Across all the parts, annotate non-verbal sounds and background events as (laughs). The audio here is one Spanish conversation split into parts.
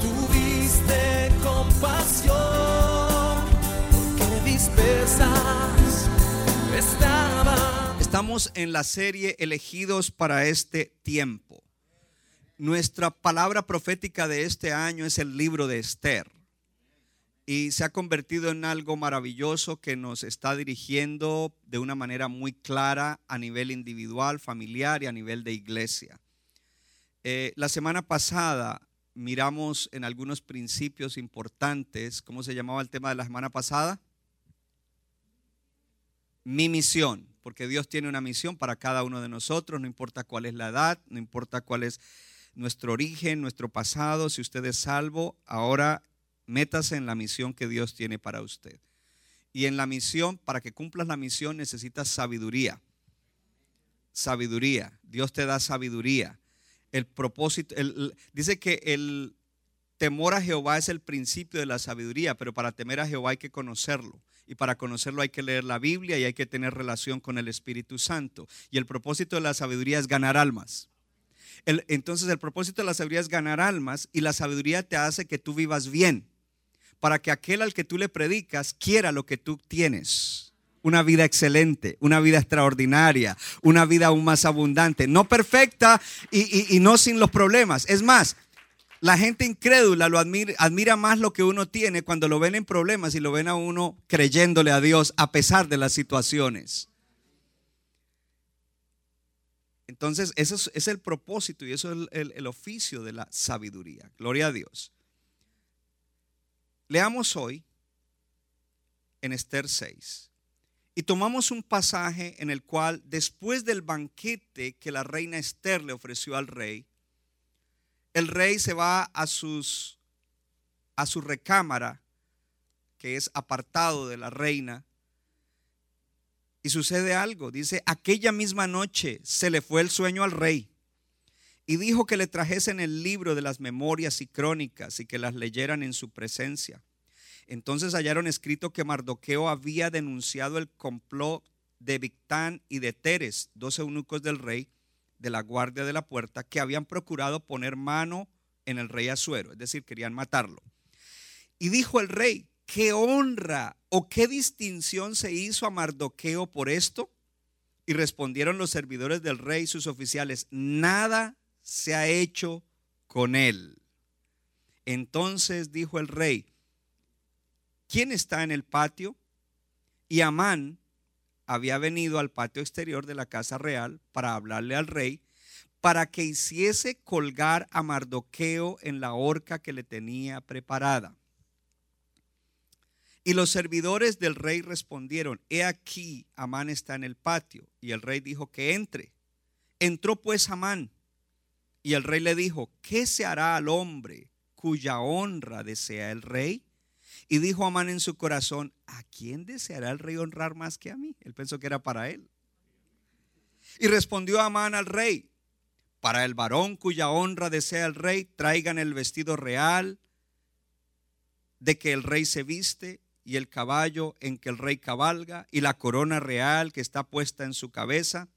tuviste compasión, porque dispersas estaban. Estamos en la serie Elegidos para este tiempo. Nuestra palabra profética de este año es el libro de Esther. Y se ha convertido en algo maravilloso que nos está dirigiendo de una manera muy clara a nivel individual, familiar y a nivel de iglesia. Eh, la semana pasada miramos en algunos principios importantes. ¿Cómo se llamaba el tema de la semana pasada? Mi misión, porque Dios tiene una misión para cada uno de nosotros, no importa cuál es la edad, no importa cuál es nuestro origen, nuestro pasado, si usted es salvo, ahora métase en la misión que Dios tiene para usted. Y en la misión, para que cumplas la misión, necesitas sabiduría. Sabiduría. Dios te da sabiduría. El propósito, el- dice que el temor a Jehová es el principio de la sabiduría, pero para temer a Jehová hay que conocerlo. Y para conocerlo hay que leer la Biblia y hay que tener relación con el Espíritu Santo. Y el propósito de la sabiduría es ganar almas. El- entonces el propósito de la sabiduría es ganar almas y la sabiduría te hace que tú vivas bien, para que aquel al que tú le predicas quiera lo que tú tienes. Una vida excelente, una vida extraordinaria, una vida aún más abundante, no perfecta y, y- no sin los problemas. Es más, la gente incrédula lo admira, admira más lo que uno tiene cuando lo ven en problemas y lo ven a uno creyéndole a Dios a pesar de las situaciones. Entonces, ese es, es el propósito y eso es el, el- el oficio de la sabiduría. Gloria a Dios. Leamos hoy en Esther 6 y tomamos un pasaje en el cual después del banquete que la reina Esther le ofreció al rey, el rey se va a sus a su recámara que es apartado de la reina y sucede algo. Dice, aquella misma noche se le fue el sueño al rey y dijo que le trajesen el libro de las memorias y crónicas y que las leyeran en su presencia. Entonces hallaron escrito que Mardoqueo había denunciado el complot de Victán y de Teres, dos eunucos del rey de la guardia de la puerta, que habían procurado poner mano en el rey Asuero, es decir, querían matarlo. Y dijo el rey, ¿qué honra o qué distinción se hizo a Mardoqueo por esto? Y respondieron los servidores del rey y sus oficiales, nada se ha hecho con él. Entonces dijo el rey, ¿quién está en el patio? Y Amán había venido al patio exterior de la casa real para hablarle al rey, para que hiciese colgar a Mardoqueo en la horca que le tenía preparada. Y los servidores del rey respondieron, he aquí, Amán está en el patio. Y el rey dijo que entre. Entró pues Amán. Y el rey le dijo, ¿qué se hará al hombre cuya honra desea el rey? Y dijo Amán en su corazón, ¿a quién deseará el rey honrar más que a mí? Él pensó que era para él. Y respondió Amán al rey, para el varón cuya honra desea el rey, traigan el vestido real de que el rey se viste y el caballo en que el rey cabalga y la corona real que está puesta en su cabeza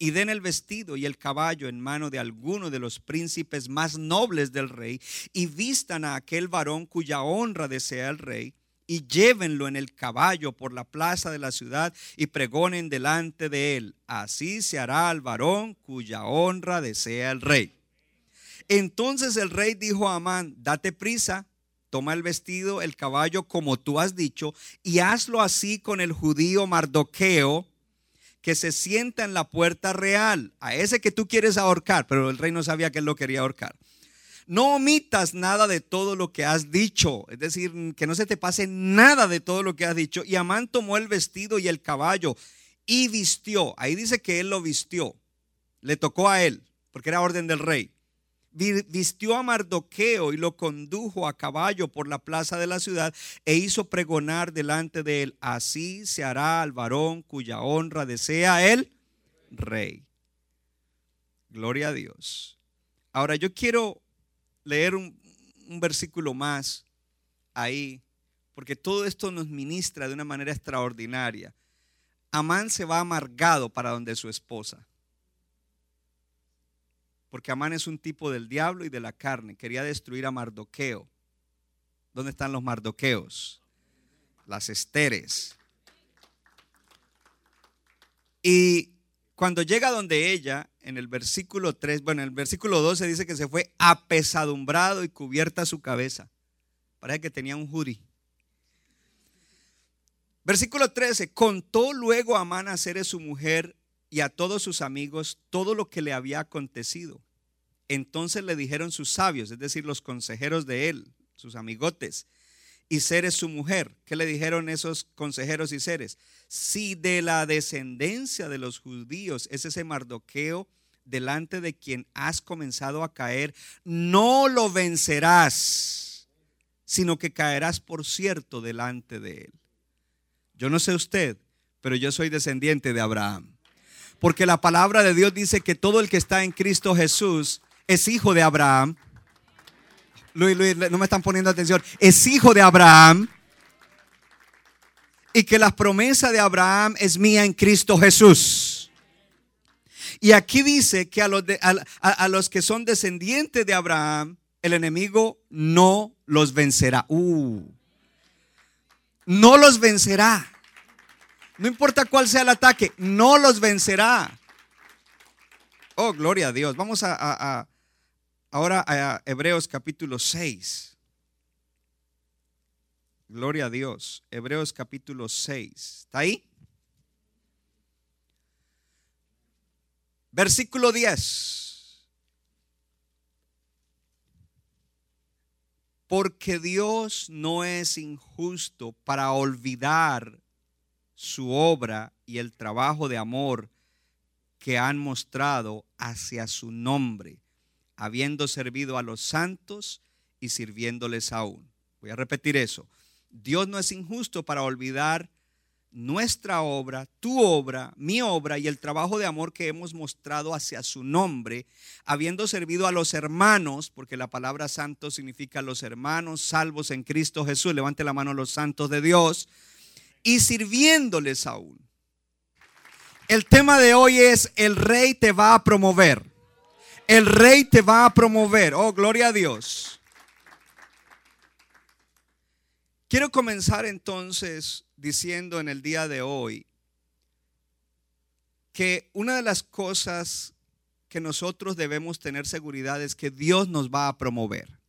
y den el vestido y el caballo en mano de alguno de los príncipes más nobles del rey y vistan a aquel varón cuya honra desea el rey y llévenlo en el caballo por la plaza de la ciudad y pregonen delante de él. Así se hará al varón cuya honra desea el rey. Entonces el rey dijo a Amán, date prisa, toma el vestido, el caballo, como tú has dicho, y hazlo así con el judío Mardoqueo, que se sienta en la puerta real, a ese que tú quieres ahorcar, pero el rey no sabía que él lo quería ahorcar. No omitas nada de todo lo que has dicho, es decir, que no se te pase nada de todo lo que has dicho. Y Amán tomó el vestido y el caballo y vistió. Ahí dice que él lo vistió, le tocó a él, porque era orden del rey. Vi- vistió a Mardoqueo y lo condujo a caballo por la plaza de la ciudad e hizo pregonar delante de él, así se hará al varón cuya honra desea el rey. Gloria a Dios. Ahora yo quiero leer un, un versículo más ahí, porque todo esto nos ministra de una manera extraordinaria. Amán se va amargado para donde su esposa. Porque Amán es un tipo del diablo y de la carne. Quería destruir a Mardoqueo. ¿Dónde están los mardoqueos? Las esteres. Y cuando llega donde ella, en el versículo 3, bueno, en el versículo 12 dice que se fue apesadumbrado y cubierta su cabeza. Parece que tenía un jurí. Versículo 13, contó luego a Amán a Ceres su mujer y a todos sus amigos todo lo que le había acontecido. Entonces le dijeron sus sabios, es decir, los consejeros de él, sus amigotes, y Ceres su mujer. ¿Qué le dijeron esos consejeros y Ceres? Si de la descendencia de los judíos es ese Mardoqueo delante de quien has comenzado a caer, no lo vencerás, sino que caerás por cierto delante de él. Yo no sé usted, pero yo soy descendiente de Abraham. Porque la palabra de Dios dice que todo el que está en Cristo Jesús es hijo de Abraham. Luis, Luis, no me están poniendo atención. Es hijo de Abraham. Y que la promesa de Abraham es mía en Cristo Jesús. Y aquí dice que a los, que son descendientes de Abraham, el enemigo no los vencerá. Uh. No los vencerá. No importa cuál sea el ataque, no los vencerá. Oh, gloria a Dios. Vamos a, ahora a Hebreos capítulo 6. Gloria a Dios. Hebreos capítulo 6. ¿Está ahí? Versículo 10. Porque Dios no es injusto para olvidar su obra y el trabajo de amor que han mostrado hacia su nombre, habiendo servido a los santos y sirviéndoles aún. Voy a repetir eso. Dios no es injusto para olvidar nuestra obra, tu obra, mi obra y el trabajo de amor que hemos mostrado hacia su nombre, habiendo servido a los hermanos, porque la palabra santo significa los hermanos salvos en Cristo Jesús. Levante la mano los santos de Dios y sirviéndoles aún. El tema de hoy es el rey te va a promover. El rey te va a promover. Oh, gloria a Dios. Quiero comenzar entonces diciendo en el día de hoy que una de las cosas que nosotros debemos tener seguridad es que Dios nos va a promover.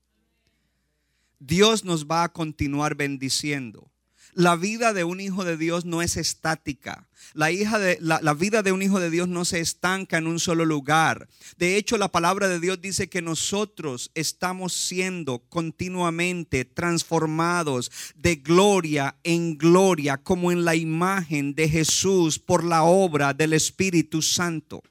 Dios nos va a continuar bendiciendo. La vida de un hijo de Dios no es estática. La, hija de, la, la, vida de un hijo de Dios no se estanca en un solo lugar. De hecho, la palabra de Dios dice que nosotros estamos siendo continuamente transformados de gloria en gloria, como en la imagen de Jesús por la obra del Espíritu Santo.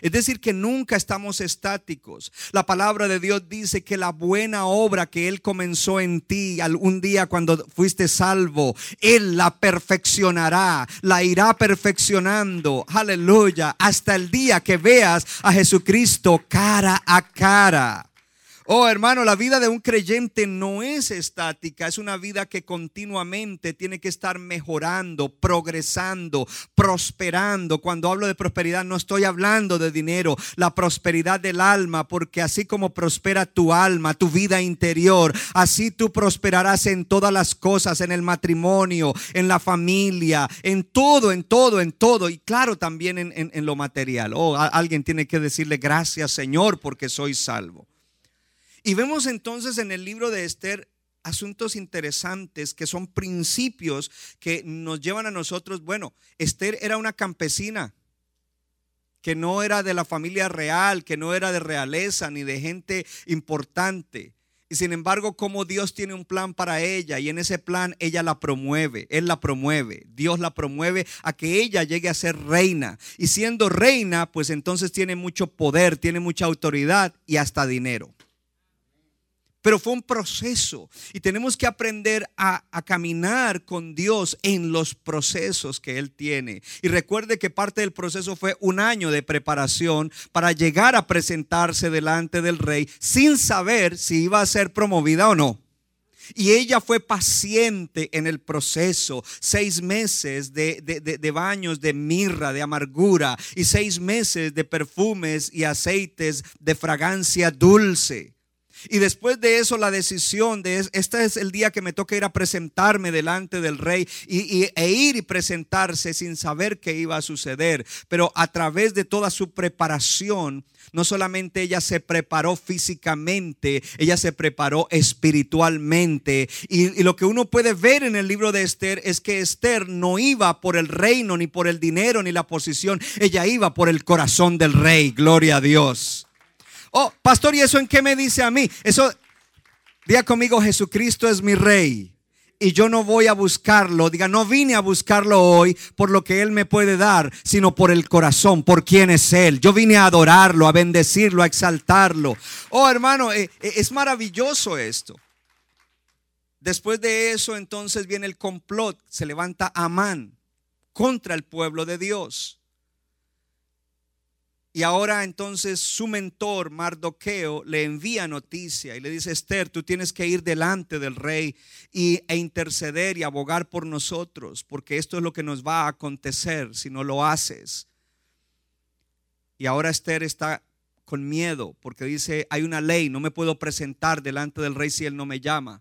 Es decir, que nunca estamos estáticos. La palabra de Dios dice que la buena obra que Él comenzó en ti algún día cuando fuiste salvo, Él la perfeccionará, la irá perfeccionando, aleluya, hasta el día que veas a Jesucristo cara a cara. Oh, hermano, la vida de un creyente no es estática, es una vida que continuamente tiene que estar mejorando, progresando, prosperando. Cuando hablo de prosperidad no estoy hablando de dinero, la prosperidad del alma, porque así como prospera tu alma, tu vida interior, así tú prosperarás en todas las cosas, en el matrimonio, en la familia, en todo, en todo, en todo, y claro también en, en, lo material. Oh, alguien tiene que decirle gracias Señor porque soy salvo. Y vemos entonces en el libro de Esther asuntos interesantes que son principios que nos llevan a nosotros. Bueno, Esther era una campesina que no era de la familia real, que no era de realeza ni de gente importante. Y sin embargo, como Dios tiene un plan para ella y en ese plan ella la promueve, Él la promueve, Dios la promueve a que ella llegue a ser reina. Y siendo reina, pues entonces tiene mucho poder, tiene mucha autoridad y hasta dinero. Pero fue un proceso y tenemos que aprender a, caminar con Dios en los procesos que Él tiene. Y recuerde que parte del proceso fue un año de preparación para llegar a presentarse delante del rey sin saber si iba a ser promovida o no. Y ella fue paciente en el proceso, seis meses de, de, baños de mirra, de amargura, y seis meses de perfumes y aceites de fragancia dulce. Y después de eso la decisión de este es el día que me toca ir a presentarme delante del rey y, y, e ir y presentarse sin saber qué iba a suceder. Pero a través de toda su preparación, no solamente ella se preparó físicamente, ella se preparó espiritualmente. Y, y lo que uno puede ver en el libro de Esther es que Esther no iba por el reino, ni por el dinero, ni la posición. Ella iba por el corazón del rey. Gloria a Dios. Oh, pastor, ¿y eso en qué me dice a mí? Eso, diga conmigo, Jesucristo es mi rey. Y yo no voy a buscarlo. Diga, no vine a buscarlo hoy por lo que Él me puede dar, sino por el corazón, por quién es Él. Yo vine a adorarlo, a bendecirlo, a exaltarlo. Oh, hermano, eh, es maravilloso esto. Después de eso, entonces viene el complot. Se levanta Amán contra el pueblo de Dios. Y ahora entonces su mentor, Mardoqueo, le envía noticia y le dice, Esther, tú tienes que ir delante del rey y, e interceder y abogar por nosotros, porque esto es lo que nos va a acontecer si no lo haces. Y ahora Esther está con miedo porque dice, hay una ley, no me puedo presentar delante del rey si él no me llama.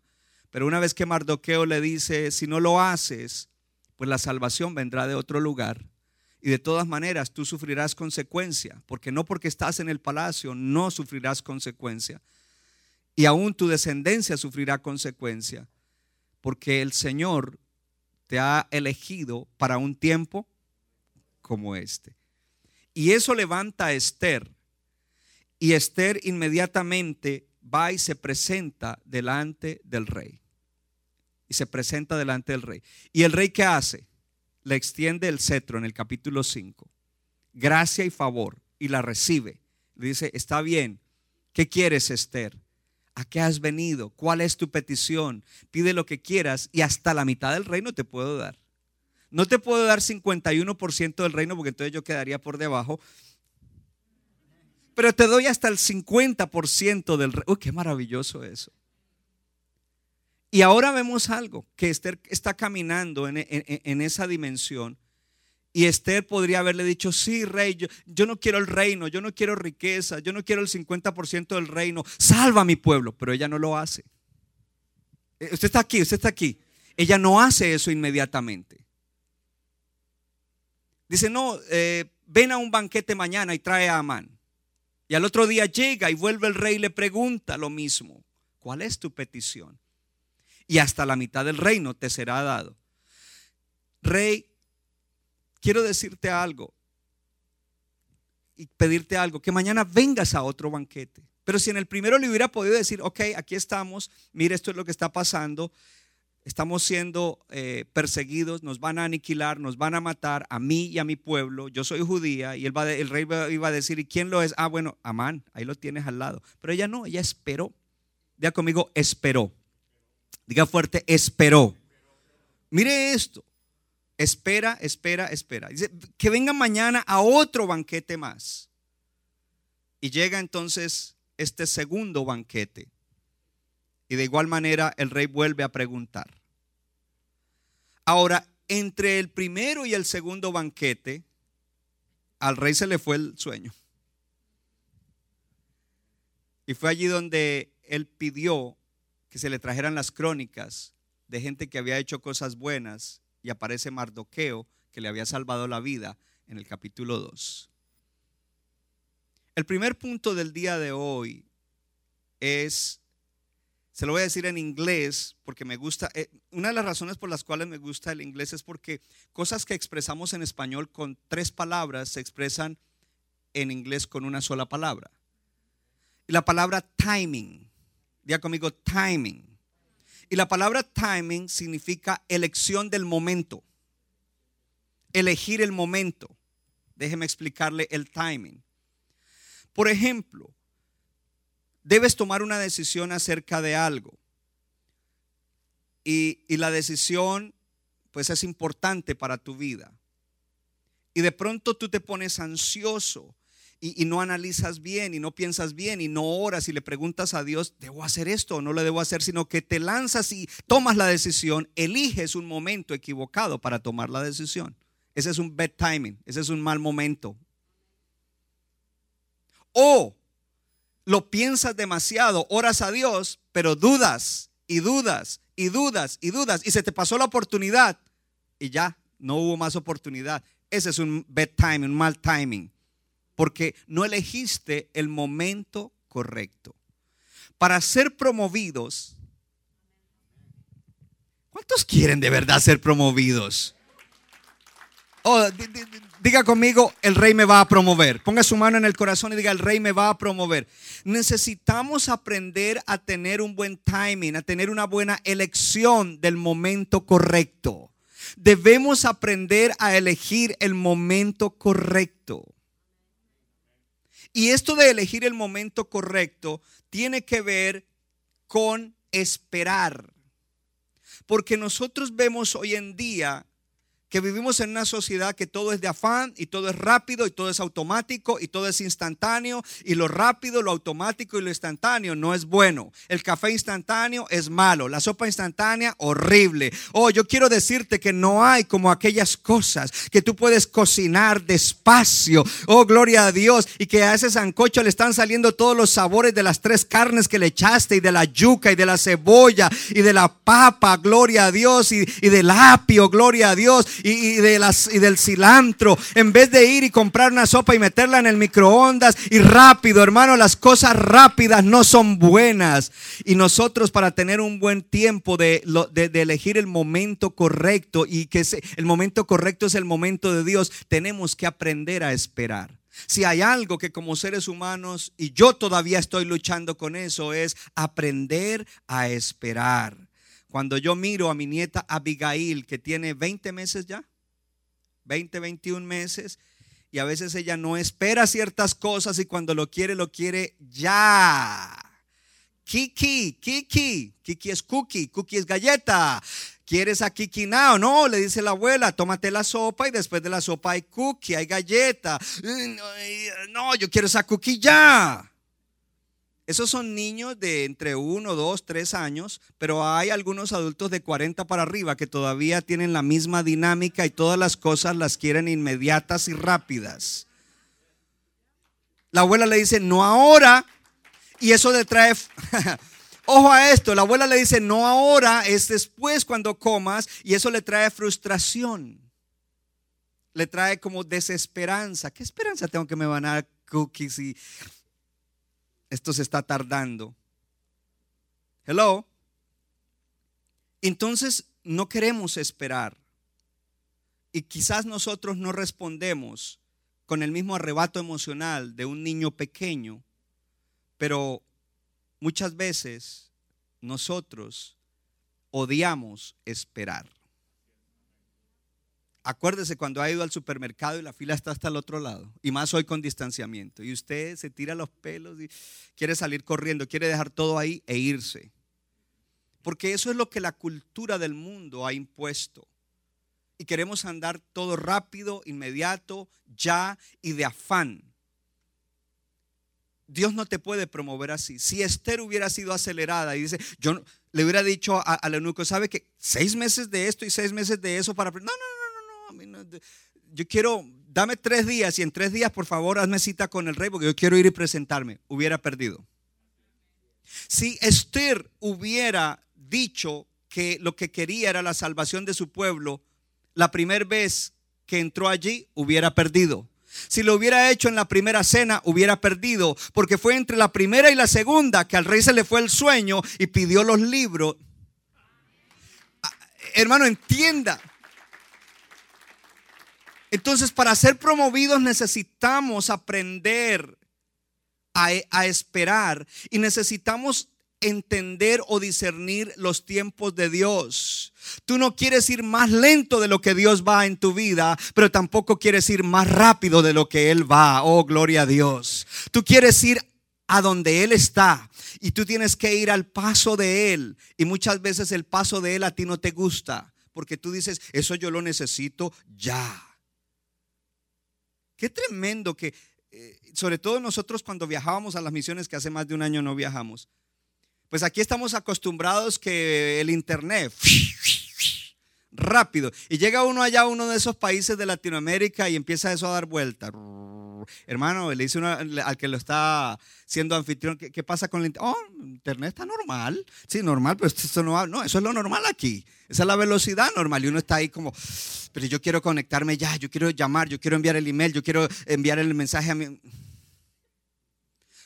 Pero una vez que Mardoqueo le dice, si no lo haces, pues la salvación vendrá de otro lugar. Y de todas maneras tú sufrirás consecuencia, porque no porque estás en el palacio no sufrirás consecuencia. Y aún tu descendencia sufrirá consecuencia, porque el Señor te ha elegido para un tiempo como este. Y eso levanta a Esther. Y Esther inmediatamente va y se presenta delante del rey. Y se presenta delante del rey. ¿Y el rey qué hace? Le extiende el cetro en el capítulo 5, gracia y favor, y la recibe. Le dice, está bien, ¿qué quieres, Esther? ¿A qué has venido? ¿Cuál es tu petición? Pide lo que quieras y hasta la mitad del reino te puedo dar. No te puedo dar 51% del reino porque entonces yo quedaría por debajo. Pero te doy hasta el 50% del reino. Uy, qué maravilloso eso. Y ahora vemos algo, que Esther está caminando en, esa dimensión. Y Esther podría haberle dicho, sí, rey, yo, yo, no quiero el reino, yo no quiero riqueza, yo no quiero el 50% del reino, salva a mi pueblo, pero ella no lo hace. Eh, usted está aquí, usted está aquí. Ella no hace eso inmediatamente. Dice, no, eh, ven a un banquete mañana y trae a Amán. Y al otro día llega y vuelve el rey y le pregunta lo mismo. ¿Cuál es tu petición? Y hasta la mitad del reino te será dado. Rey, quiero decirte algo y pedirte algo, que mañana vengas a otro banquete. Pero si en el primero le hubiera podido decir, ok, aquí estamos, mire, esto es lo que está pasando, estamos siendo eh, perseguidos, nos van a aniquilar, nos van a matar a mí y a mi pueblo, yo soy judía, y el rey iba a decir, ¿y quién lo es? Ah, bueno, Amán, ahí lo tienes al lado. Pero ella no, ella esperó. Diga conmigo, esperó. Diga fuerte, esperó. Mire esto. Espera, espera, espera. Dice, que venga mañana a otro banquete más. Y llega entonces este segundo banquete. Y de igual manera el rey vuelve a preguntar. Ahora, entre el primero y el segundo banquete, al rey se le fue el sueño. Y fue allí donde él pidió que se le trajeran las crónicas de gente que había hecho cosas buenas y aparece Mardoqueo que le había salvado la vida en el capítulo 2. El primer punto del día de hoy es, se lo voy a decir en inglés porque me gusta, eh, una de las razones por las cuales me gusta el inglés es porque cosas que expresamos en español con tres palabras se expresan en inglés con una sola palabra. La palabra timing Diga conmigo timing. Y la palabra timing significa elección del momento. Elegir el momento. Déjeme explicarle el timing. Por ejemplo, debes tomar una decisión acerca de algo. Y, y, la decisión, pues es importante para tu vida. Y de pronto tú te pones ansioso y, no analizas bien y no piensas bien y no oras y le preguntas a Dios, ¿debo hacer esto o no lo debo hacer? Sino que te lanzas y tomas la decisión, eliges un momento equivocado para tomar la decisión. Ese es un bad timing, ese es un mal momento. O lo piensas demasiado, oras a Dios, pero dudas y dudas y dudas y dudas y se te pasó la oportunidad y ya no hubo más oportunidad. Ese es un bad timing, un mal timing porque no elegiste el momento correcto. Para ser promovidos, ¿cuántos quieren de verdad ser promovidos? Oh, diga conmigo, el rey me va a promover. Ponga su mano en el corazón y diga, el rey me va a promover. Necesitamos aprender a tener un buen timing, a tener una buena elección del momento correcto. Debemos aprender a elegir el momento correcto. Y esto de elegir el momento correcto tiene que ver con esperar. Porque nosotros vemos hoy en día que vivimos en una sociedad que todo es de afán y todo es rápido y todo es automático y todo es instantáneo y lo rápido, lo automático y lo instantáneo no es bueno. El café instantáneo es malo, la sopa instantánea horrible. Oh, yo quiero decirte que no hay como aquellas cosas que tú puedes cocinar despacio. Oh, gloria a Dios y que a ese sancocho le están saliendo todos los sabores de las tres carnes que le echaste y de la yuca y de la cebolla y de la papa, gloria a Dios y, y del apio, gloria a Dios y, de las, y del cilantro, en vez de ir y comprar una sopa y meterla en el microondas y rápido, hermano, las cosas rápidas no son buenas. Y nosotros para tener un buen tiempo de, de, elegir el momento correcto y que el momento correcto es el momento de Dios, tenemos que aprender a esperar. Si hay algo que como seres humanos, y yo todavía estoy luchando con eso, es aprender a esperar. Cuando yo miro a mi nieta Abigail, que tiene 20 meses ya, 20, 21 meses, y a veces ella no espera ciertas cosas y cuando lo quiere, lo quiere ya. Kiki, Kiki, Kiki es cookie, cookie es galleta. ¿Quieres a Kiki now? No, le dice la abuela, tómate la sopa y después de la sopa hay cookie, hay galleta. No, yo quiero esa cookie ya. Esos son niños de entre 1, 2, 3 años, pero hay algunos adultos de 40 para arriba que todavía tienen la misma dinámica y todas las cosas las quieren inmediatas y rápidas. La abuela le dice, no ahora, y eso le trae... (laughs) Ojo a esto, la abuela le dice, no ahora, es después cuando comas, y eso le trae frustración. Le trae como desesperanza. ¿Qué esperanza tengo que me van a dar cookies y esto se está tardando. Hello. Entonces no queremos esperar. Y quizás nosotros no respondemos con el mismo arrebato emocional de un niño pequeño, pero muchas veces nosotros odiamos esperar. Acuérdese cuando ha ido al supermercado y la fila está hasta el otro lado, y más hoy con distanciamiento, y usted se tira los pelos y quiere salir corriendo, quiere dejar todo ahí e irse. Porque eso es lo que la cultura del mundo ha impuesto. Y queremos andar todo rápido, inmediato, ya y de afán. Dios no te puede promover así. Si Esther hubiera sido acelerada y dice, yo le hubiera dicho al eunuco, ¿sabe que seis meses de esto y seis meses de eso para... No, no, no yo quiero, dame tres días y en tres días por favor hazme cita con el rey porque yo quiero ir y presentarme. Hubiera perdido. Si Esther hubiera dicho que lo que quería era la salvación de su pueblo, la primera vez que entró allí hubiera perdido. Si lo hubiera hecho en la primera cena, hubiera perdido, porque fue entre la primera y la segunda que al rey se le fue el sueño y pidió los libros. Ah, hermano, entienda, entonces, para ser promovidos necesitamos aprender a, esperar y necesitamos entender o discernir los tiempos de Dios. Tú no quieres ir más lento de lo que Dios va en tu vida, pero tampoco quieres ir más rápido de lo que Él va. Oh, gloria a Dios. Tú quieres ir a donde Él está y tú tienes que ir al paso de Él. Y muchas veces el paso de Él a ti no te gusta, porque tú dices, eso yo lo necesito ya. Qué tremendo que, eh, sobre todo nosotros cuando viajábamos a las misiones, que hace más de un año no viajamos, pues aquí estamos acostumbrados que el internet rápido y llega uno allá a uno de esos países de Latinoamérica y empieza eso a dar vuelta. Hermano, le dice al que lo está siendo anfitrión, ¿qué, pasa con el internet? Oh, internet está normal. Sí, normal, pero esto no, no, eso es lo normal aquí. Esa es la velocidad normal y uno está ahí como, pero yo quiero conectarme ya, yo quiero llamar, yo quiero enviar el email, yo quiero enviar el mensaje a mi...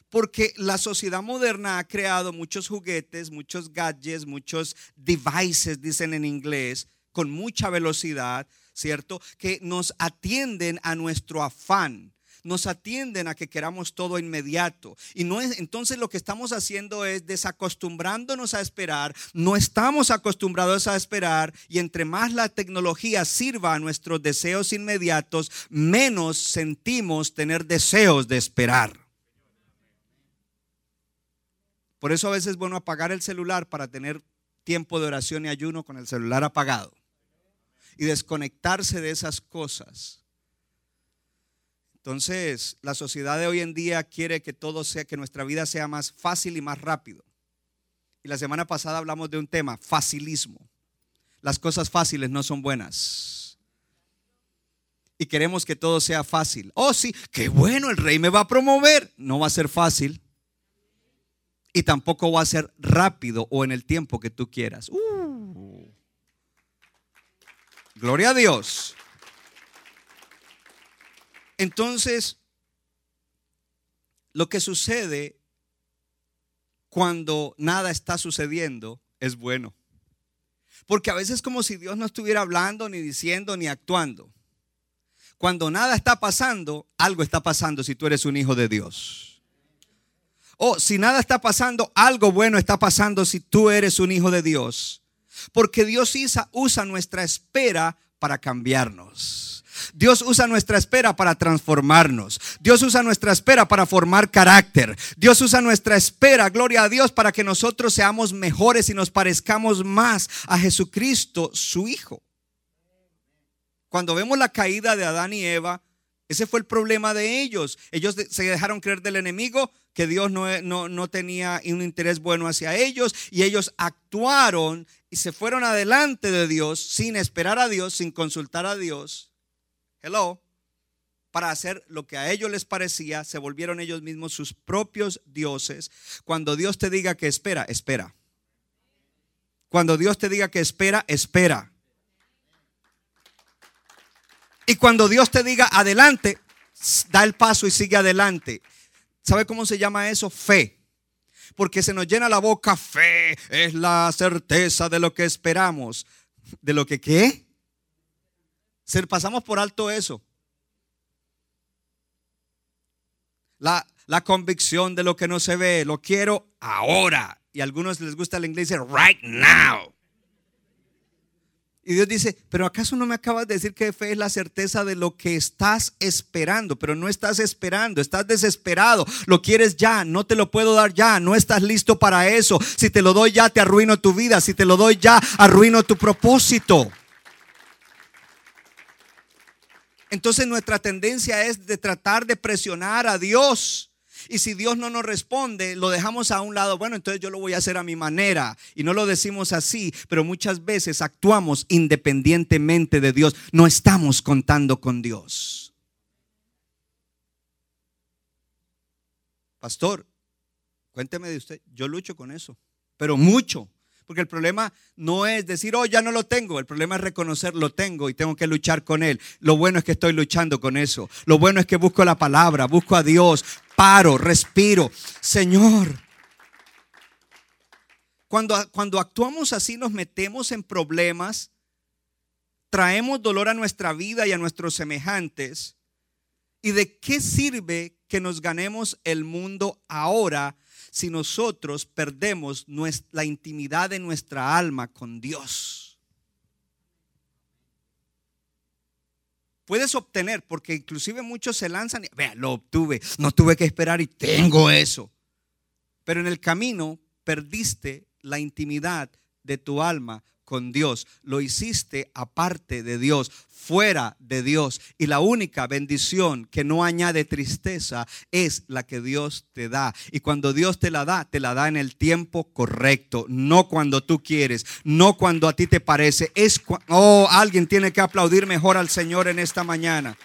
Porque la sociedad moderna ha creado muchos juguetes, muchos gadgets, muchos devices, dicen en inglés, con mucha velocidad, ¿cierto? Que nos atienden a nuestro afán nos atienden a que queramos todo inmediato. Y no es, entonces lo que estamos haciendo es desacostumbrándonos a esperar, no estamos acostumbrados a esperar y entre más la tecnología sirva a nuestros deseos inmediatos, menos sentimos tener deseos de esperar. Por eso a veces es bueno apagar el celular para tener tiempo de oración y ayuno con el celular apagado y desconectarse de esas cosas. Entonces, la sociedad de hoy en día quiere que todo sea, que nuestra vida sea más fácil y más rápido. Y la semana pasada hablamos de un tema, facilismo. Las cosas fáciles no son buenas. Y queremos que todo sea fácil. Oh, sí, qué bueno, el rey me va a promover. No va a ser fácil y tampoco va a ser rápido o en el tiempo que tú quieras. Uh. Gloria a Dios. Entonces, lo que sucede cuando nada está sucediendo es bueno. Porque a veces es como si Dios no estuviera hablando, ni diciendo, ni actuando. Cuando nada está pasando, algo está pasando si tú eres un hijo de Dios. O si nada está pasando, algo bueno está pasando si tú eres un hijo de Dios. Porque Dios usa nuestra espera para cambiarnos. Dios usa nuestra espera para transformarnos. Dios usa nuestra espera para formar carácter. Dios usa nuestra espera, gloria a Dios, para que nosotros seamos mejores y nos parezcamos más a Jesucristo, su Hijo. Cuando vemos la caída de Adán y Eva, ese fue el problema de ellos. Ellos se dejaron creer del enemigo, que Dios no, no, tenía un interés bueno hacia ellos y ellos actuaron y se fueron adelante de Dios sin esperar a Dios, sin consultar a Dios. Hello. Para hacer lo que a ellos les parecía, se volvieron ellos mismos sus propios dioses. Cuando Dios te diga que espera, espera. Cuando Dios te diga que espera, espera. Y cuando Dios te diga adelante, da el paso y sigue adelante. ¿Sabe cómo se llama eso? Fe. Porque se nos llena la boca, fe es la certeza de lo que esperamos. ¿De lo que qué? Se pasamos por alto eso. La, la convicción de lo que no se ve, lo quiero ahora. Y a algunos les gusta el inglés, right now. Y Dios dice, pero ¿acaso no me acabas de decir que fe es la certeza de lo que estás esperando? Pero no estás esperando, estás desesperado, lo quieres ya, no te lo puedo dar ya, no estás listo para eso. Si te lo doy ya, te arruino tu vida, si te lo doy ya, arruino tu propósito. Entonces nuestra tendencia es de tratar de presionar a Dios y si Dios no nos responde, lo dejamos a un lado. Bueno, entonces yo lo voy a hacer a mi manera. Y no lo decimos así, pero muchas veces actuamos independientemente de Dios. No estamos contando con Dios. Pastor, cuénteme de usted. Yo lucho con eso, pero mucho. Porque el problema no es decir, oh, ya no lo tengo. El problema es reconocer, lo tengo y tengo que luchar con él. Lo bueno es que estoy luchando con eso. Lo bueno es que busco la palabra, busco a Dios, paro, respiro. Señor. Cuando, cuando actuamos así nos metemos en problemas, traemos dolor a nuestra vida y a nuestros semejantes. ¿Y de qué sirve que nos ganemos el mundo ahora si nosotros perdemos la intimidad de nuestra alma con Dios. Puedes obtener, porque inclusive muchos se lanzan y, vea, lo obtuve, no tuve que esperar y tengo eso. Pero en el camino perdiste la intimidad de tu alma con Dios. Lo hiciste aparte de Dios, fuera de Dios. Y la única bendición que no añade tristeza es la que Dios te da. Y cuando Dios te la da, te la da en el tiempo correcto, no cuando tú quieres, no cuando a ti te parece. Es oh, alguien tiene que aplaudir mejor al Señor en esta mañana.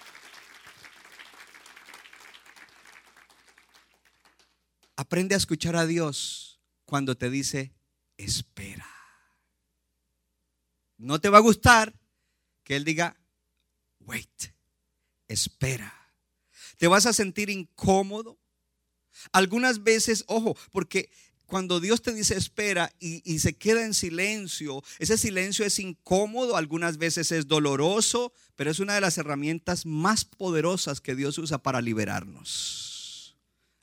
Aprende a escuchar a Dios cuando te dice, espera. No te va a gustar que Él diga, wait, espera. Te vas a sentir incómodo. Algunas veces, ojo, porque cuando Dios te dice espera y, se queda en silencio, ese silencio es incómodo, algunas veces es doloroso, pero es una de las herramientas más poderosas que Dios usa para liberarnos.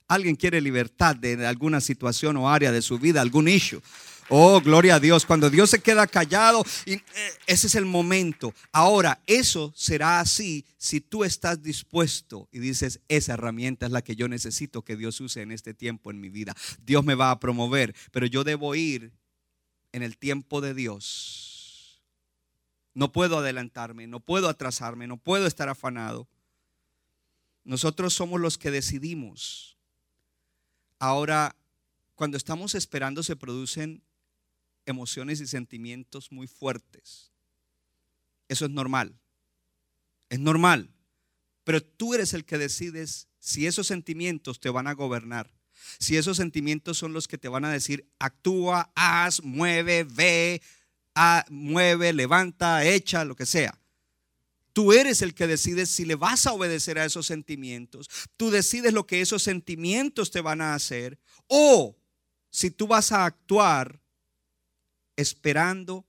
Alguien quiere libertad de alguna situación o área de su vida, algún issue. Oh, gloria a Dios. Cuando Dios se queda callado, eh, ese es el momento. Ahora, eso será así si tú estás dispuesto y dices, esa herramienta es la que yo necesito que Dios use en este tiempo en mi vida. Dios me va a promover, pero yo debo ir en el tiempo de Dios. No puedo adelantarme, no puedo atrasarme, no puedo estar afanado. Nosotros somos los que decidimos. Ahora, cuando estamos esperando se producen emociones y sentimientos muy fuertes. Eso es normal. Es normal. Pero tú eres el que decides si esos sentimientos te van a gobernar. Si esos sentimientos son los que te van a decir, actúa, haz, mueve, ve, ah, mueve, levanta, echa, lo que sea. Tú eres el que decides si le vas a obedecer a esos sentimientos. Tú decides lo que esos sentimientos te van a hacer. O si tú vas a actuar esperando,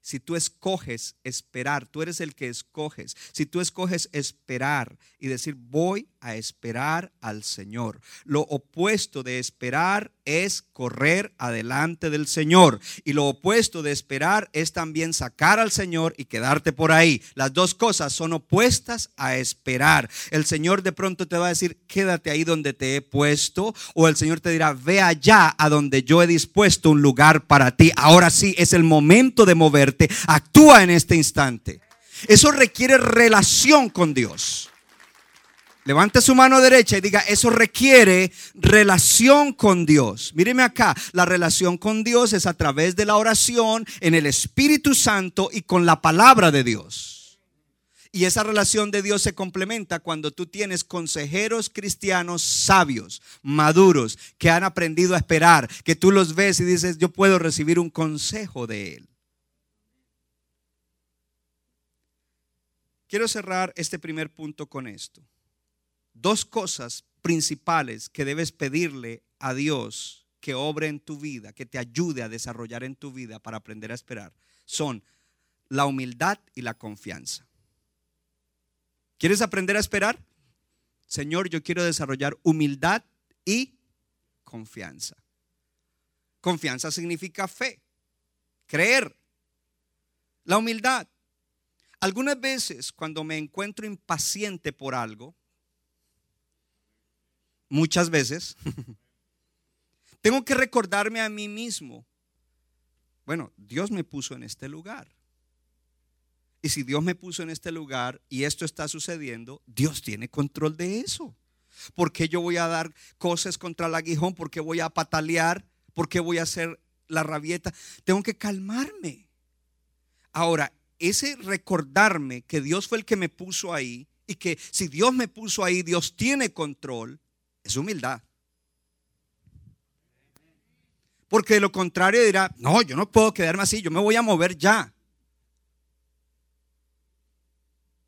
si tú escoges esperar, tú eres el que escoges. Si tú escoges esperar y decir, voy a esperar al Señor. Lo opuesto de esperar es correr adelante del Señor. Y lo opuesto de esperar es también sacar al Señor y quedarte por ahí. Las dos cosas son opuestas a esperar. El Señor de pronto te va a decir, quédate ahí donde te he puesto. O el Señor te dirá, ve allá a donde yo he dispuesto un lugar para ti. Ahora sí es el momento de moverte. Actúa en este instante. Eso requiere relación con Dios. Levante su mano derecha y diga, eso requiere relación con Dios. Míreme acá, la relación con Dios es a través de la oración, en el Espíritu Santo y con la palabra de Dios. Y esa relación de Dios se complementa cuando tú tienes consejeros cristianos sabios, maduros, que han aprendido a esperar, que tú los ves y dices, yo puedo recibir un consejo de Él. Quiero cerrar este primer punto con esto dos cosas principales que debes pedirle a Dios que obre en tu vida, que te ayude a desarrollar en tu vida para aprender a esperar, son la humildad y la confianza. ¿Quieres aprender a esperar? Señor, yo quiero desarrollar humildad y confianza. Confianza significa fe, creer. La humildad. Algunas veces cuando me encuentro impaciente por algo, muchas veces, (laughs) tengo que recordarme a mí mismo, bueno, Dios me puso en este lugar. Y si Dios me puso en este lugar y esto está sucediendo, Dios tiene control de eso. ¿Por qué yo voy a dar cosas contra el aguijón? ¿Por qué voy a patalear? ¿Por qué voy a hacer la rabieta? Tengo que calmarme. Ahora, ese recordarme que Dios fue el que me puso ahí y que si Dios me puso ahí, Dios tiene control, es humildad. Porque de lo contrario dirá, no, yo no puedo quedarme así, yo me voy a mover ya.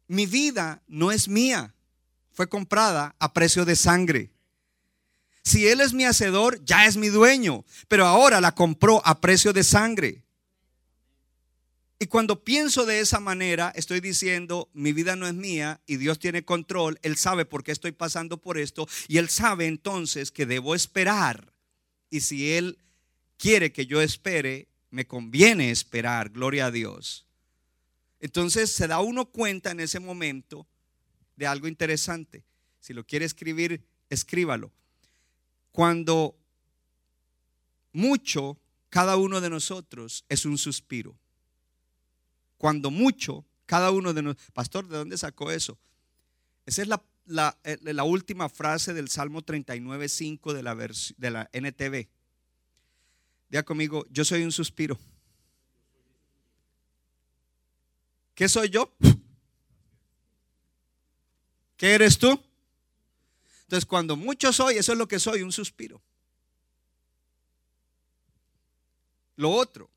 Mi vida no es mía, fue comprada a precio de sangre. Si Él es mi hacedor, ya es mi dueño, pero ahora la compró a precio de sangre. Y cuando pienso de esa manera, estoy diciendo, mi vida no es mía y Dios tiene control, Él sabe por qué estoy pasando por esto y Él sabe entonces que debo esperar Y si Él quiere que yo espere, me conviene esperar, gloria a Dios. Entonces se da uno cuenta en ese momento de algo interesante. Si lo quiere escribir, escríbalo. Cuando mucho, cada uno de nosotros es un suspiro. Cuando mucho, cada uno de nosotros... Pastor, ¿de dónde sacó eso? Esa es la, eh, última frase del Salmo 39.5 de la, de la NTV. Diga conmigo, yo soy un suspiro. ¿Qué soy yo? ¿Qué eres tú? Entonces, cuando mucho soy, eso es lo que soy, un suspiro. Lo otro,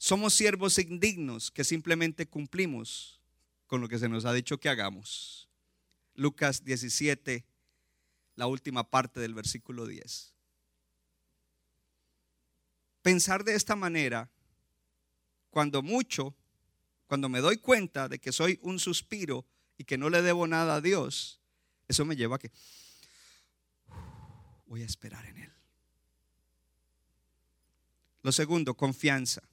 somos siervos indignos que simplemente cumplimos con lo que se nos ha dicho que hagamos. Lucas 17, la última parte del versículo 10. Pensar de esta manera, cuando mucho, cuando me doy cuenta de que soy un suspiro y que no le debo nada a Dios, eso me lleva a que voy a esperar en Él. Lo segundo, confianza.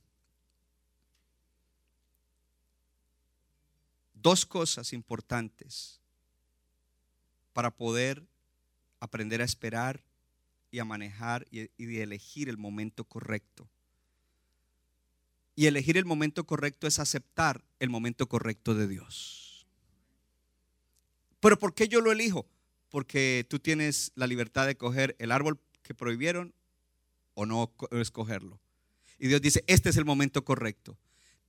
Dos cosas importantes para poder aprender a esperar y a manejar y, elegir el momento correcto. Y elegir el momento correcto es aceptar el momento correcto de Dios. Pero ¿por qué yo lo elijo? Porque tú tienes la libertad de coger el árbol que prohibieron o no escogerlo. Y Dios dice, este es el momento correcto.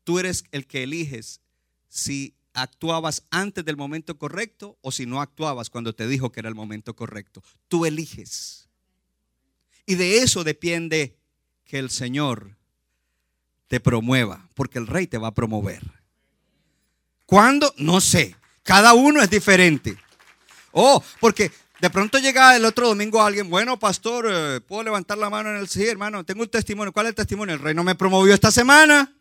Tú eres el que eliges si actuabas antes del momento correcto o si no actuabas cuando te dijo que era el momento correcto. Tú eliges. Y de eso depende que el Señor te promueva, porque el rey te va a promover. ¿Cuándo? No sé. Cada uno es diferente. Oh, porque de pronto llega el otro domingo alguien, bueno, pastor, eh, ¿puedo levantar la mano en el sí, hermano? Tengo un testimonio. ¿Cuál es el testimonio? El rey no me promovió esta semana.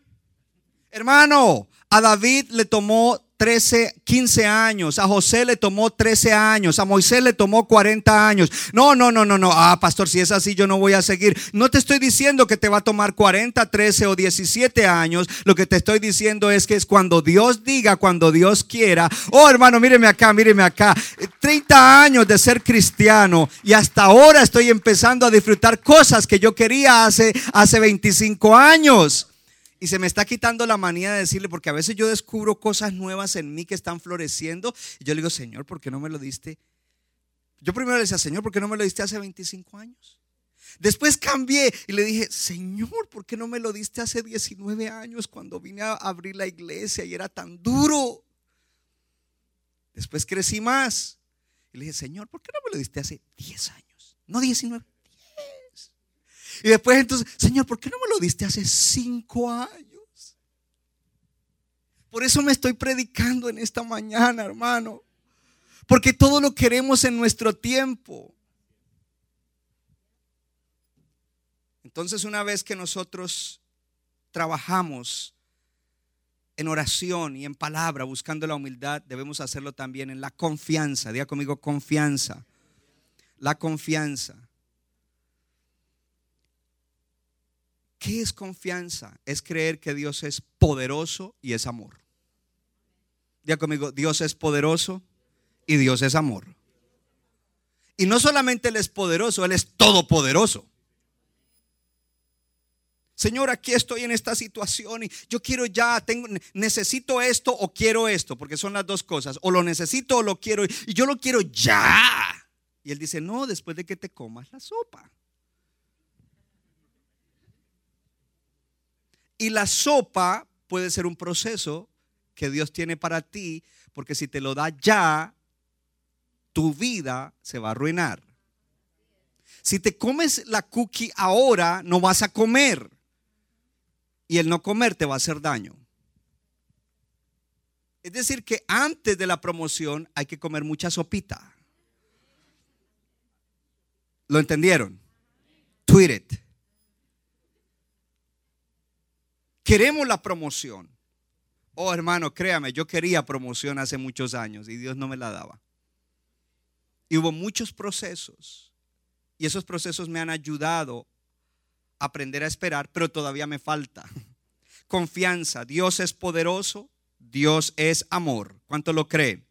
Hermano, a David le tomó 13, 15 años, a José le tomó 13 años, a Moisés le tomó 40 años. No, no, no, no, no. Ah, pastor, si es así, yo no voy a seguir. No te estoy diciendo que te va a tomar 40, 13 o 17 años. Lo que te estoy diciendo es que es cuando Dios diga, cuando Dios quiera. Oh, hermano, míreme acá, míreme acá. 30 años de ser cristiano y hasta ahora estoy empezando a disfrutar cosas que yo quería hace, hace 25 años. Y se me está quitando la manía de decirle, porque a veces yo descubro cosas nuevas en mí que están floreciendo. Y yo le digo, Señor, ¿por qué no me lo diste? Yo primero le decía, Señor, ¿por qué no me lo diste hace 25 años? Después cambié y le dije, Señor, ¿por qué no me lo diste hace 19 años cuando vine a abrir la iglesia y era tan duro? Después crecí más. Y le dije, Señor, ¿por qué no me lo diste hace 10 años? No 19. Y después entonces, Señor, ¿por qué no me lo diste hace cinco años? Por eso me estoy predicando en esta mañana, hermano. Porque todo lo queremos en nuestro tiempo. Entonces, una vez que nosotros trabajamos en oración y en palabra, buscando la humildad, debemos hacerlo también en la confianza. Diga conmigo, confianza. La confianza. ¿Qué es confianza? Es creer que Dios es poderoso y es amor. Diga conmigo, Dios es poderoso y Dios es amor. Y no solamente Él es poderoso, Él es todopoderoso. Señor, aquí estoy en esta situación y yo quiero ya, tengo, necesito esto o quiero esto, porque son las dos cosas. O lo necesito o lo quiero y yo lo quiero ya. Y Él dice, no, después de que te comas la sopa. Y la sopa puede ser un proceso que Dios tiene para ti, porque si te lo da ya, tu vida se va a arruinar. Si te comes la cookie ahora, no vas a comer. Y el no comer te va a hacer daño. Es decir, que antes de la promoción hay que comer mucha sopita. ¿Lo entendieron? Tweet it. Queremos la promoción. Oh, hermano, créame, yo quería promoción hace muchos años y Dios no me la daba. Y hubo muchos procesos Y esos procesos me han ayudado a aprender a esperar, pero todavía me falta. (laughs) Confianza, Dios es poderoso, Dios es amor. ¿Cuánto lo creen?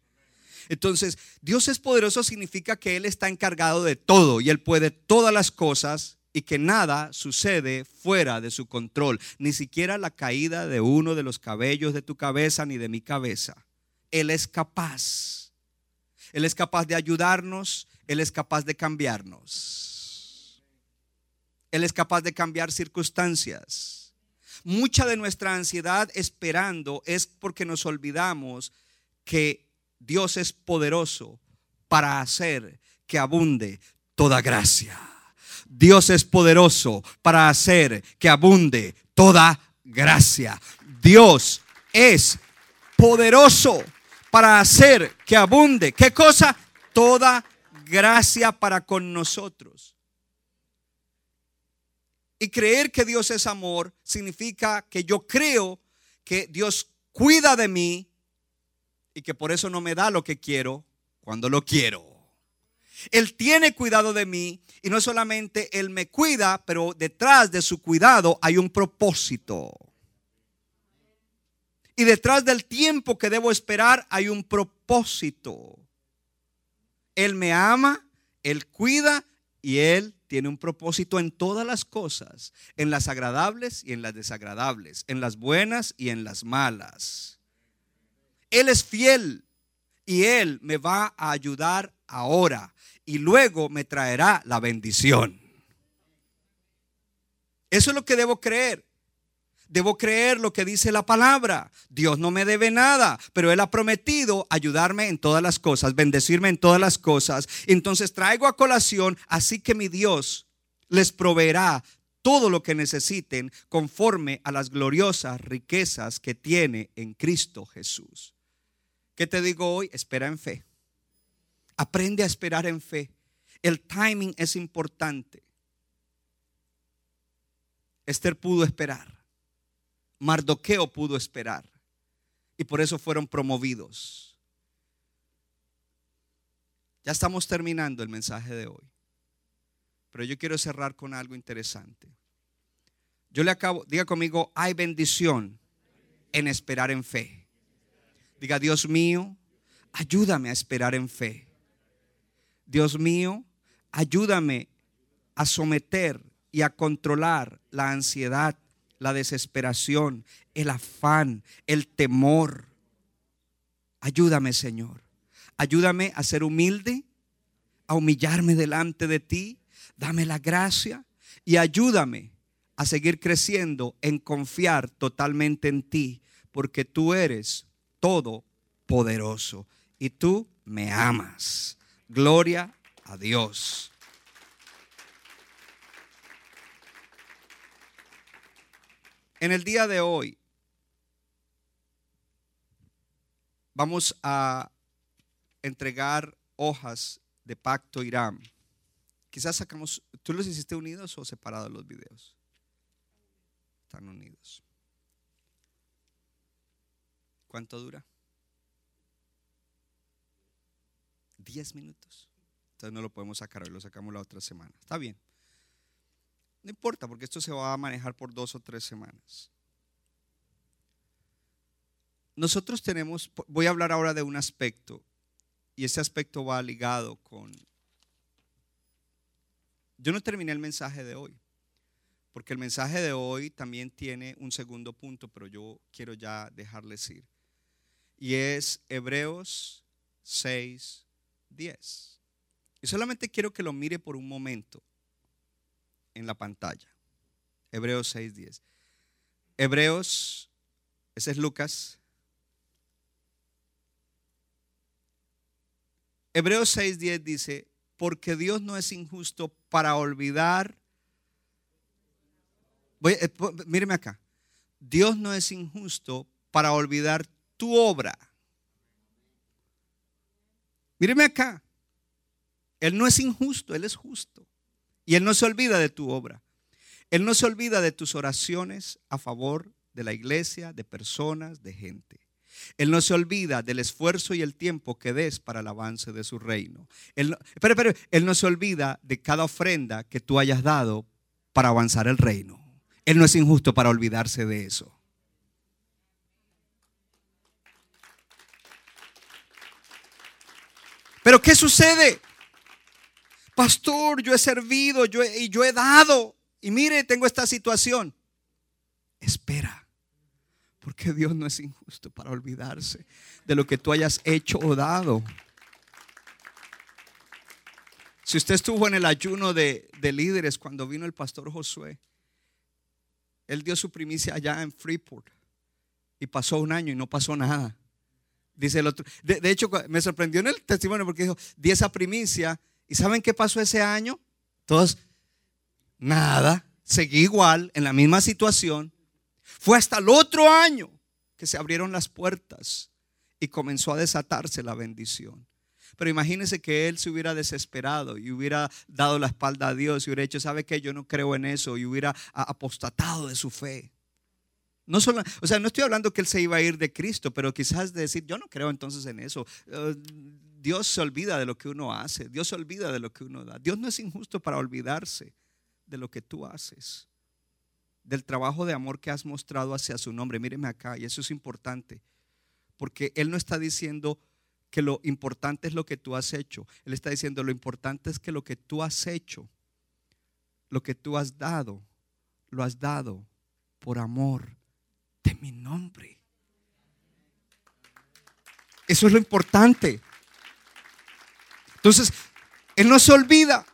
Entonces, Dios es poderoso significa que Él está encargado de todo y Él puede todas las cosas y que nada sucede fuera de su control, ni siquiera la caída de uno de los cabellos de tu cabeza ni de mi cabeza. Él es capaz. Él es capaz de ayudarnos, Él es capaz de cambiarnos. Él es capaz de cambiar circunstancias. Mucha de nuestra ansiedad esperando es porque nos olvidamos que Dios es poderoso para hacer que abunde toda gracia. Dios es poderoso para hacer que abunde toda gracia. Dios es poderoso para hacer que abunde. ¿Qué cosa? Toda gracia para con nosotros. Y creer que Dios es amor significa que yo creo que Dios cuida de mí y que por eso no me da lo que quiero cuando lo quiero. Él tiene cuidado de mí y no solamente Él me cuida, pero detrás de su cuidado hay un propósito. Y detrás del tiempo que debo esperar hay un propósito. Él me ama, Él cuida y Él tiene un propósito en todas las cosas, en las agradables y en las desagradables, en las buenas y en las malas. Él es fiel y Él me va a ayudar ahora y luego me traerá la bendición. Eso es lo que debo creer. Debo creer lo que dice la palabra. Dios no me debe nada, pero Él ha prometido ayudarme en todas las cosas, bendecirme en todas las cosas. Entonces traigo a colación, así que mi Dios les proveerá todo lo que necesiten conforme a las gloriosas riquezas que tiene en Cristo Jesús. ¿Qué te digo hoy? Espera en fe. Aprende a esperar en fe. El timing es importante. Esther pudo esperar. Mardoqueo pudo esperar. Y por eso fueron promovidos. Ya estamos terminando el mensaje de hoy. Pero yo quiero cerrar con algo interesante. Yo le acabo, diga conmigo, hay bendición en esperar en fe. Diga, Dios mío, ayúdame a esperar en fe. Dios mío, ayúdame a someter y a controlar la ansiedad, la desesperación, el afán, el temor. Ayúdame, Señor. Ayúdame a ser humilde, a humillarme delante de ti. Dame la gracia y ayúdame a seguir creciendo en confiar totalmente en ti, porque tú eres todopoderoso y tú me amas. Gloria a Dios. En el día de hoy vamos a entregar hojas de pacto Irán. Quizás sacamos, ¿tú los hiciste unidos o separados los videos? Están unidos. ¿Cuánto dura? Diez minutos. Entonces no lo podemos sacar hoy, lo sacamos la otra semana. Está bien. No importa, porque esto se va a manejar por dos o tres semanas. Nosotros tenemos, voy a hablar ahora de un aspecto, y ese aspecto va ligado con... Yo no terminé el mensaje de hoy, porque el mensaje de hoy también tiene un segundo punto, pero yo quiero ya dejarles ir y es Hebreos 6, 10. Y solamente quiero que lo mire por un momento en la pantalla. Hebreos 6, 10. Hebreos, ese es Lucas. Hebreos 6, 10 dice, porque Dios no es injusto para olvidar. Eh, míreme acá. Dios no es injusto para olvidar tu obra. Míreme acá. Él no es injusto, Él es justo. Y Él no se olvida de tu obra. Él no se olvida de tus oraciones a favor de la iglesia, de personas, de gente. Él no se olvida del esfuerzo y el tiempo que des para el avance de su reino. Él no, él no se olvida de cada ofrenda que tú hayas dado para avanzar el reino. Él no es injusto para olvidarse de eso. Pero ¿qué sucede? Pastor, yo he servido yo he, y yo he dado. Y mire, tengo esta situación. Espera. Porque Dios no es injusto para olvidarse de lo que tú hayas hecho o dado. Si usted estuvo en el ayuno de, de, líderes cuando vino el pastor Josué, él dio su primicia allá en Freeport y pasó un año y no pasó nada. Dice el otro. De, hecho, me sorprendió en el testimonio porque dijo, di esa primicia. ¿Y saben qué pasó ese año? Todos, nada. Seguí igual, en la misma situación. Fue hasta el otro año que se abrieron las puertas y comenzó a desatarse la bendición. Pero imagínense que él se hubiera desesperado y hubiera dado la espalda a Dios y hubiera dicho, ¿sabe qué? Yo no creo en eso y hubiera apostatado de su fe. No solo, o sea, no estoy hablando que él se iba a ir de Cristo, pero quizás de decir, yo no creo entonces en eso. Uh, Dios se olvida de lo que uno hace, Dios se olvida de lo que uno da. Dios no es injusto para olvidarse de lo que tú haces, del trabajo de amor que has mostrado hacia su nombre. Míreme acá, y eso es importante, porque Él no está diciendo que lo importante es lo que tú has hecho, Él está diciendo lo importante es que lo que tú has hecho, lo que tú has dado, lo has dado por amor de mi nombre. Eso es lo importante. Entonces, Él no se olvida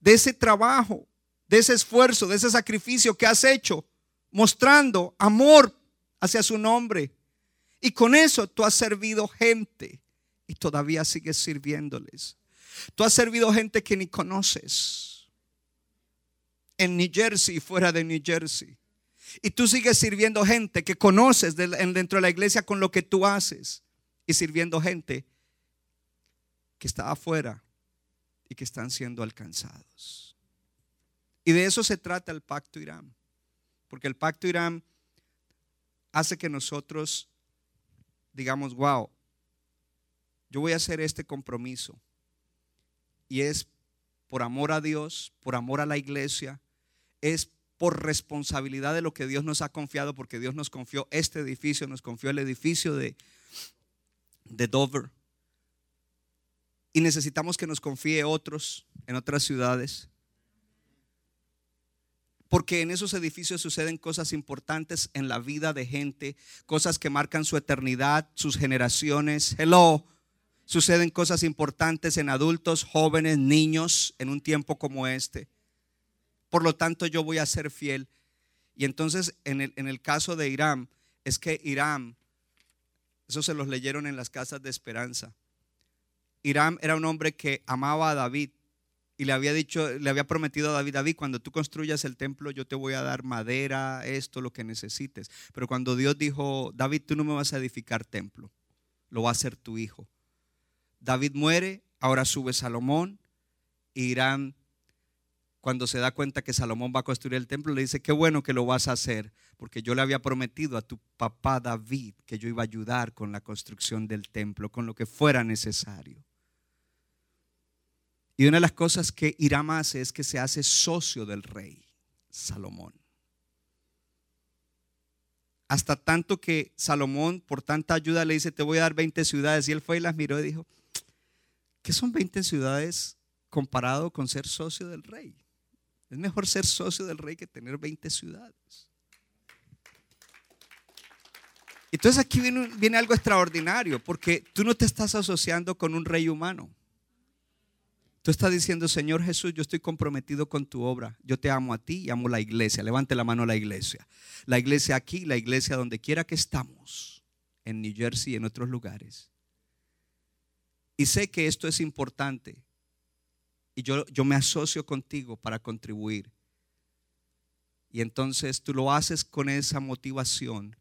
de ese trabajo, de ese esfuerzo, de ese sacrificio que has hecho, mostrando amor hacia su nombre. Y con eso tú has servido gente y todavía sigues sirviéndoles. Tú has servido gente que ni conoces. En New Jersey fuera de New Jersey. Y tú sigues sirviendo gente que conoces dentro de la iglesia con lo que tú haces. Y sirviendo gente que está afuera y que están siendo alcanzados. Y de eso se trata el pacto Irán. Porque el pacto Irán hace que nosotros digamos, wow, yo voy a hacer este compromiso. Y es por amor a Dios, por amor a la iglesia, es por responsabilidad de lo que Dios nos ha confiado, porque Dios nos confió este edificio, nos confió el edificio de, de Dover. Y necesitamos que nos confíe otros en otras ciudades. Porque en esos edificios suceden cosas importantes en la vida de gente, cosas que marcan su eternidad, sus generaciones. Hello. Suceden cosas importantes en adultos, jóvenes, niños, en un tiempo como este. Por lo tanto, yo voy a ser fiel. Y entonces, en el, en el caso de Irán, es que Irán, eso se los leyeron en las casas de esperanza. Irán era un hombre que amaba a David y le había dicho, le había prometido a David, David, cuando tú construyas el templo, yo te voy a dar madera, esto, lo que necesites. Pero cuando Dios dijo, David, tú no me vas a edificar templo, lo va a hacer tu hijo. David muere, ahora sube Salomón, Irán cuando se da cuenta que Salomón va a construir el templo, le dice, qué bueno que lo vas a hacer, porque yo le había prometido a tu papá David que yo iba a ayudar con la construcción del templo, con lo que fuera necesario. Y una de las cosas que Irán hace es que se hace socio del rey Salomón. Hasta tanto que Salomón, por tanta ayuda, le dice, te voy a dar 20 ciudades. Y él fue y las miró y dijo, ¿qué son 20 ciudades comparado con ser socio del rey? Es mejor ser socio del rey que tener 20 ciudades. Entonces aquí viene, viene, algo extraordinario, porque tú no te estás asociando con un rey humano. Tú estás diciendo, Señor Jesús, yo estoy comprometido con tu obra. Yo te amo a ti y amo la iglesia. Levante la mano a la iglesia. La iglesia aquí, la iglesia donde quiera que estamos, en New Jersey y en otros lugares. Y sé que esto es importante y yo, yo me asocio contigo para contribuir. Y entonces tú lo haces con esa motivación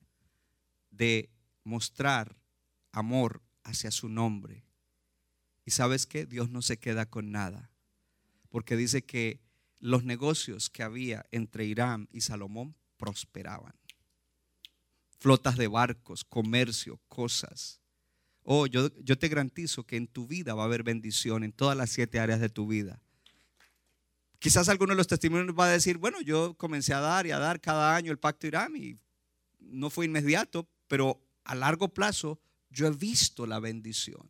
de mostrar amor hacia su nombre. Y sabes que Dios no se queda con nada, porque dice que los negocios que había entre Irán y Salomón prosperaban. flotas de barcos, comercio, cosas. Oh, yo, yo te garantizo que en tu vida va a haber bendición en todas las siete áreas de tu vida. Quizás alguno de los testimonios va a decir, bueno, yo comencé a dar y a dar cada año el pacto Irán y no fue inmediato, pero a largo plazo yo he visto la bendición.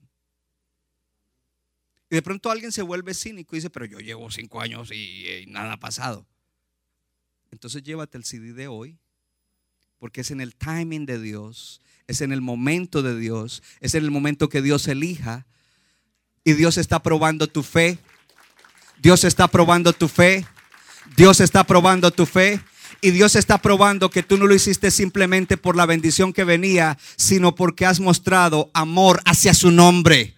Y de pronto alguien se vuelve cínico y dice, pero yo llevo cinco años y, y nada ha pasado. Entonces llévate el CD de hoy, porque es en el timing de Dios, es en el momento de Dios, es en el momento que Dios elija y Dios está probando tu fe. Dios está probando tu fe. Dios está probando tu fe. Y Dios está probando que tú no lo hiciste simplemente por la bendición que venía, sino porque has mostrado amor hacia su nombre.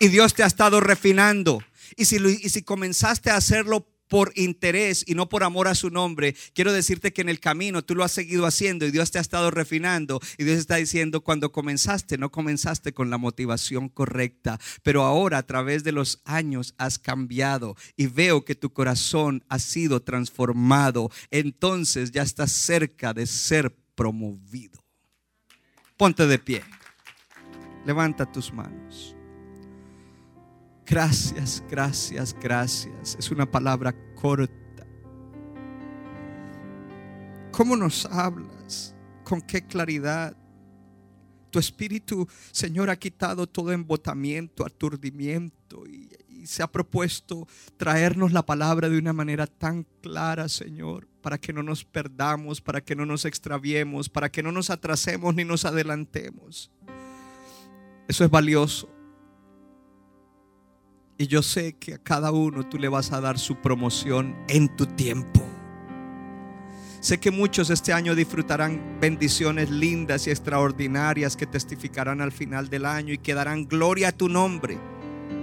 Y Dios te ha estado refinando. Y si, y si comenzaste a hacerlo por interés y no por amor a su nombre, quiero decirte que en el camino tú lo has seguido haciendo y Dios te ha estado refinando. Y Dios está diciendo, cuando comenzaste, no comenzaste con la motivación correcta, pero ahora a través de los años has cambiado y veo que tu corazón ha sido transformado. Entonces ya estás cerca de ser promovido. Ponte de pie. Levanta tus manos. Gracias, gracias, gracias. Es una palabra corta. ¿Cómo nos hablas? ¿Con qué claridad? Tu espíritu, Señor, ha quitado todo embotamiento, aturdimiento y, se ha propuesto traernos la palabra de una manera tan clara, Señor, para que no nos perdamos, para que no nos extraviemos, para que no nos atrasemos ni nos adelantemos. Eso es valioso. Y yo sé que a cada uno tú le vas a dar su promoción en tu tiempo. Sé que muchos este año disfrutarán bendiciones lindas y extraordinarias que testificarán al final del año y que darán gloria a tu nombre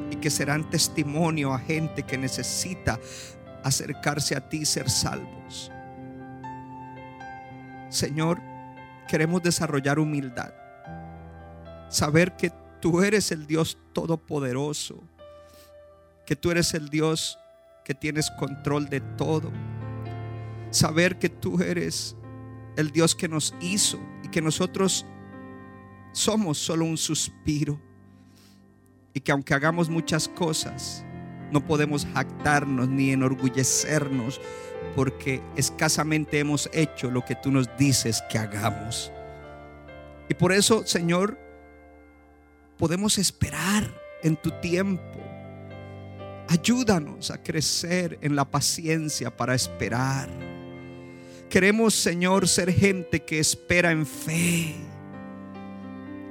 y que serán testimonio a gente que necesita acercarse a ti y ser salvos. Señor, queremos desarrollar humildad. Saber que tú eres el Dios todopoderoso que tú eres el Dios que tienes control de todo. Saber que tú eres el Dios que nos hizo y que nosotros somos solo un suspiro. Y que aunque hagamos muchas cosas, no podemos jactarnos ni enorgullecernos porque escasamente hemos hecho lo que tú nos dices que hagamos. Y por eso, Señor, podemos esperar en tu tiempo. Ayúdanos a crecer en la paciencia para esperar. Queremos, Señor, ser gente que espera en fe.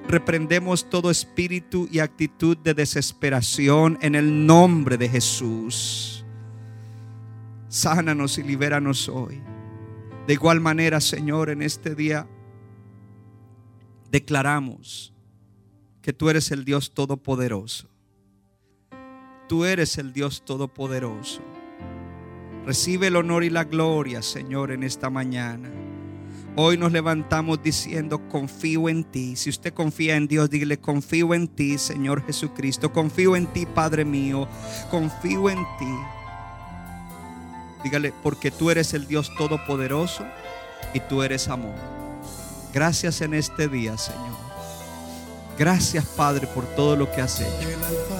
Reprendemos todo espíritu y actitud de desesperación en el nombre de Jesús. Sánanos y libéranos hoy. De igual manera, Señor, en este día declaramos que tú eres el Dios todopoderoso. Tú eres el Dios todopoderoso. Recibe el honor y la gloria, Señor, en esta mañana. Hoy nos levantamos diciendo, confío en ti. Si usted confía en Dios, dile, confío en ti, Señor Jesucristo. Confío en ti, Padre mío. Confío en ti. Dígale, porque tú eres el Dios todopoderoso y tú eres amor. Gracias en este día, Señor. Gracias, Padre, por todo lo que has hecho.